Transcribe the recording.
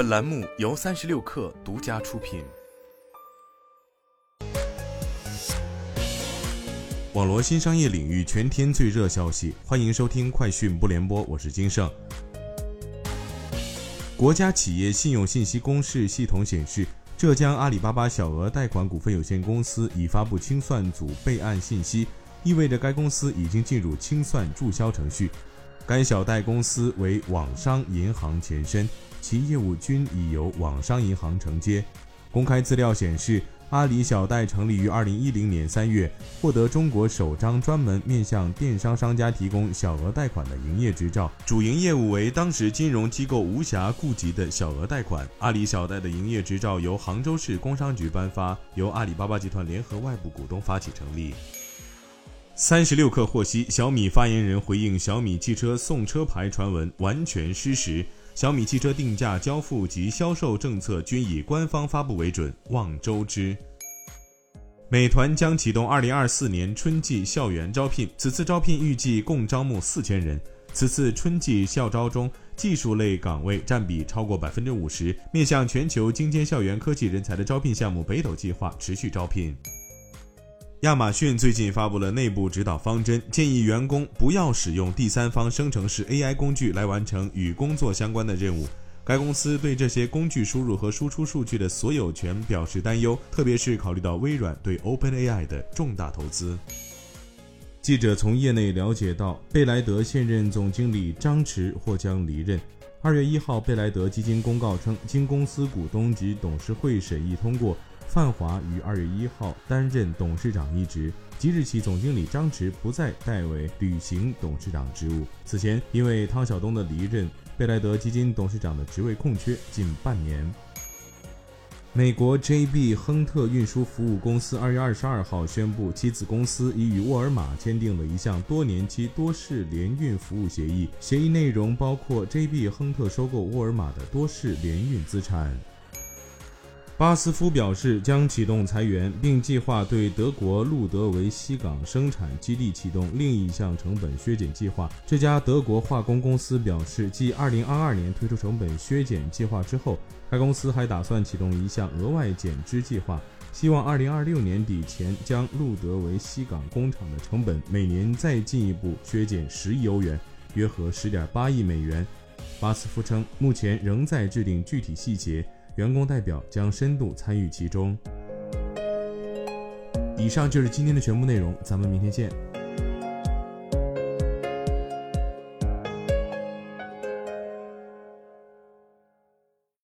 本栏目由三十六氪独家出品。网罗新商业领域全天最热消息，欢迎收听快讯不联播，我是金盛。国家企业信用信息公示系统显示，浙江阿里巴巴小额贷款股份有限公司已发布清算组备案信息，意味着该公司已经进入清算注销程序。该小贷公司为网商银行前身，其业务均已由网商银行承接。公开资料显示，阿里小贷成立于二零一零年三月，获得中国首张专门面向电商商家提供小额贷款的营业执照，主营业务为当时金融机构无暇顾及的小额贷款。阿里小贷的营业执照由杭州市工商局颁发，由阿里巴巴集团联合外部股东发起成立。三十六氪获悉，小米发言人回应小米汽车送车牌传闻完全失实，小米汽车定价、交付及销售政策均以官方发布为准，望周知。美团将启动二零二四年春季校园招聘，此次招聘预计共招募四千人。此次春季校招中，技术类岗位占比超过百分之五十，面向全球精尖校园科技人才的招聘项目“北斗计划”持续招聘。亚马逊最近发布了内部指导方针，建议员工不要使用第三方生成式 AI 工具来完成与工作相关的任务。该公司对这些工具输入和输出数据的所有权表示担忧，特别是考虑到微软对 OpenAI 的重大投资。记者从业内了解到，贝莱德现任总经理张驰或将离任。二月一号，贝莱德基金公告称，经公司股东及董事会审议通过。范华于二月一号担任董事长一职，即日起，总经理张驰不再代为履行董事长职务。此前，因为汤晓东的离任，贝莱德基金董事长的职位空缺近半年。美国 JB 亨特运输服务公司二月二十二号宣布，其子公司已与沃尔玛签订了一项多年期多式联运服务协议，协议内容包括 JB 亨特收购沃尔玛的多式联运资产。巴斯夫表示将启动裁员，并计划对德国路德维希港生产基地启动另一项成本削减计划。这家德国化工公司表示，继2022年推出成本削减计划之后，该公司还打算启动一项额外减支计划，希望2026年底前将路德维希港工厂的成本每年再进一步削减十亿欧元，约合10.8亿美元。巴斯夫称，目前仍在制定具体细节。员工代表将深度参与其中。以上就是今天的全部内容，咱们明天见。